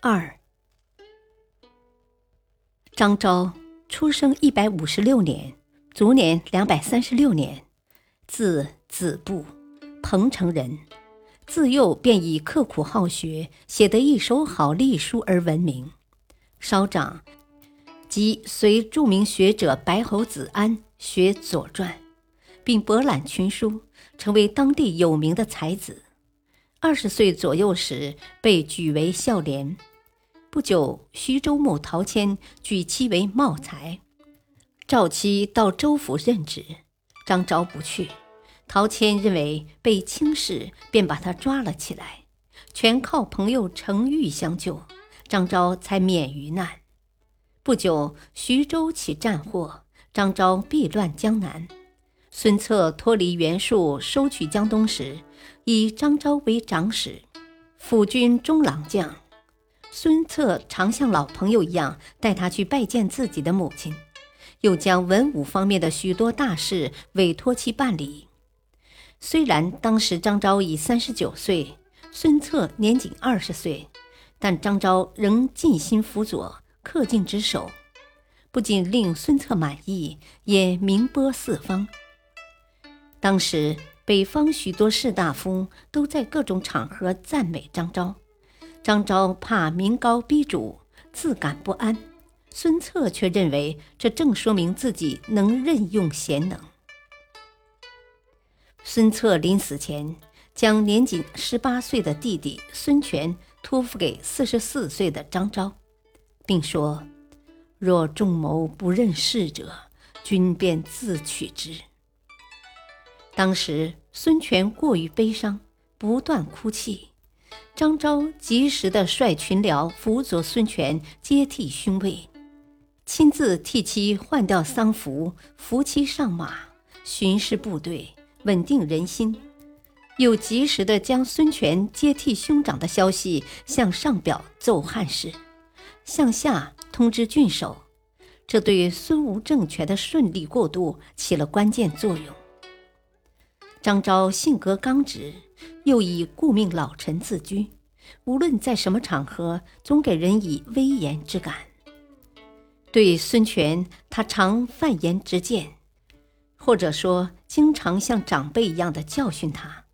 二，张昭出生一百五十六年，卒年两百三十六年，字子布，彭城人。自幼便以刻苦好学，写得一手好隶书而闻名。稍长，即随著名学者白侯子安学《左传》，并博览群书，成为当地有名的才子。二十岁左右时，被举为孝廉。不久，徐州牧陶谦举其为茂才，召妻到州府任职。张昭不去，陶谦认为被轻视，便把他抓了起来。全靠朋友程昱相救，张昭才免于难。不久，徐州起战祸，张昭避乱江南。孙策脱离袁术，收取江东时，以张昭为长史，辅军中郎将。孙策常像老朋友一样带他去拜见自己的母亲，又将文武方面的许多大事委托其办理。虽然当时张昭已三十九岁，孙策年仅二十岁，但张昭仍尽心辅佐，恪尽职守，不仅令孙策满意，也名播四方。当时北方许多士大夫都在各种场合赞美张昭。张昭怕民高逼主，自感不安。孙策却认为，这正说明自己能任用贤能。孙策临死前，将年仅十八岁的弟弟孙权托付给四十四岁的张昭，并说：“若众谋不任事者，君便自取之。”当时孙权过于悲伤，不断哭泣。张昭及时地率群僚辅佐孙权接替勋位，亲自替其换掉丧服，扶其上马，巡视部队，稳定人心。又及时地将孙权接替兄长的消息向上表奏汉室，向下通知郡守，这对孙吴政权的顺利过渡起了关键作用。张昭性格刚直。又以顾命老臣自居，无论在什么场合，总给人以威严之感。对孙权，他常犯言直谏，或者说经常像长辈一样的教训他，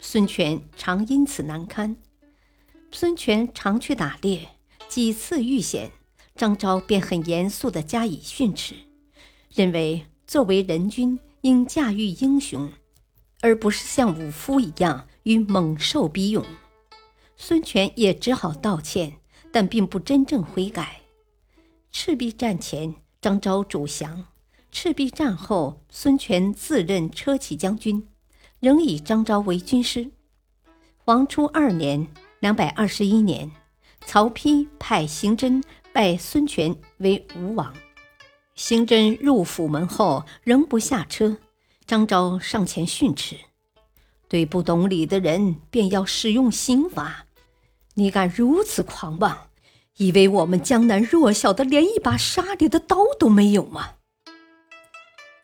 孙权常因此难堪。孙权常去打猎，几次遇险，张昭便很严肃地加以训斥，认为作为人君应驾驭英雄。而不是像武夫一样与猛兽比勇，孙权也只好道歉，但并不真正悔改。赤壁战前，张昭主降；赤壁战后，孙权自任车骑将军，仍以张昭为军师。黄初二年（两百二十一年），曹丕派邢真拜孙权为吴王。邢真入府门后，仍不下车。张昭上前训斥：“对不懂礼的人，便要使用刑罚。你敢如此狂妄，以为我们江南弱小的连一把杀猎的刀都没有吗？”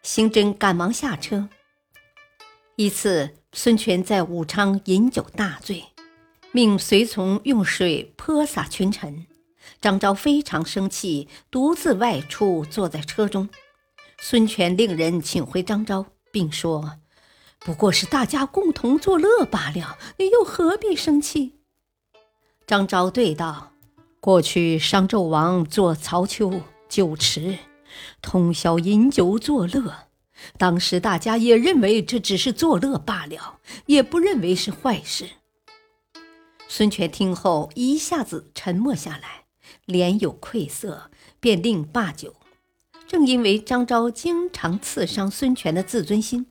邢真赶忙下车。一次，孙权在武昌饮酒大醉，命随从用水泼洒群臣。张昭非常生气，独自外出，坐在车中。孙权令人请回张昭。并说：“不过是大家共同作乐罢了，你又何必生气？”张昭对道：“过去商纣王做曹丘酒池，通宵饮酒作乐，当时大家也认为这只是作乐罢了，也不认为是坏事。”孙权听后一下子沉默下来，脸有愧色，便令罢酒。正因为张昭经常刺伤孙权的自尊心，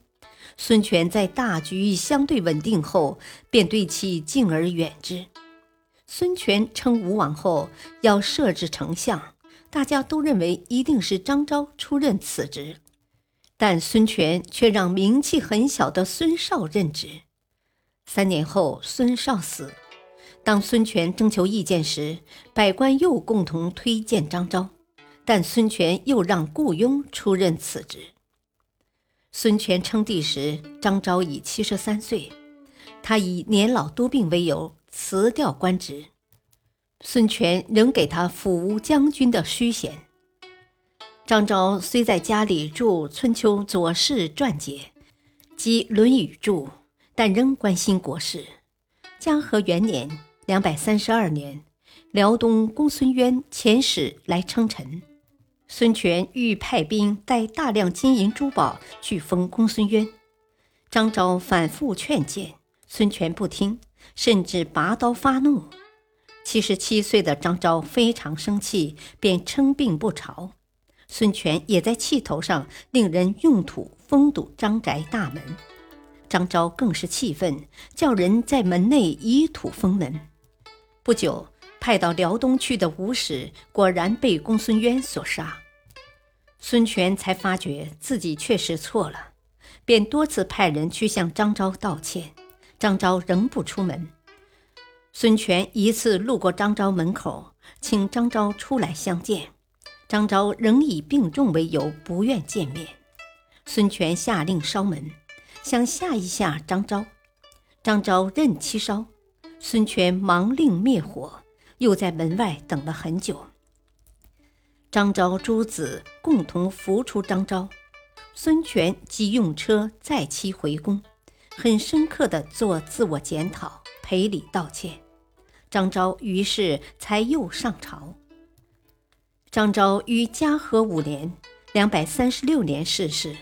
孙权在大局相对稳定后，便对其敬而远之。孙权称吴王后要设置丞相，大家都认为一定是张昭出任此职，但孙权却让名气很小的孙绍任职。三年后，孙绍死。当孙权征求意见时，百官又共同推荐张昭，但孙权又让顾雍出任此职。孙权称帝时，张昭已七十三岁，他以年老多病为由辞掉官职。孙权仍给他辅吴将军的虚衔。张昭虽在家里著《春秋左氏传解》及《论语注》，但仍关心国事。嘉禾元年。两百三十二年，辽东公孙渊遣使来称臣，孙权欲派兵带大量金银珠宝去封公孙渊。张昭反复劝谏，孙权不听，甚至拔刀发怒。七十七岁的张昭非常生气，便称病不朝。孙权也在气头上，令人用土封堵张宅大门。张昭更是气愤，叫人在门内以土封门。不久，派到辽东去的武使果然被公孙渊所杀，孙权才发觉自己确实错了，便多次派人去向张昭道歉。张昭仍不出门。孙权一次路过张昭门口，请张昭出来相见，张昭仍以病重为由不愿见面。孙权下令烧门，想吓一吓张昭，张昭任其烧。孙权忙令灭火，又在门外等了很久。张昭诸子共同扶出张昭，孙权即用车载其回宫，很深刻地做自我检讨，赔礼道歉。张昭于是才又上朝。张昭于嘉禾五年（两百三十六年）逝世，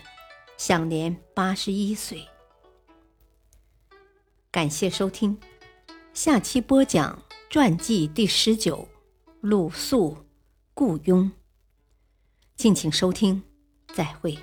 享年八十一岁。感谢收听。下期播讲传记第十九，鲁肃、雇佣。敬请收听，再会。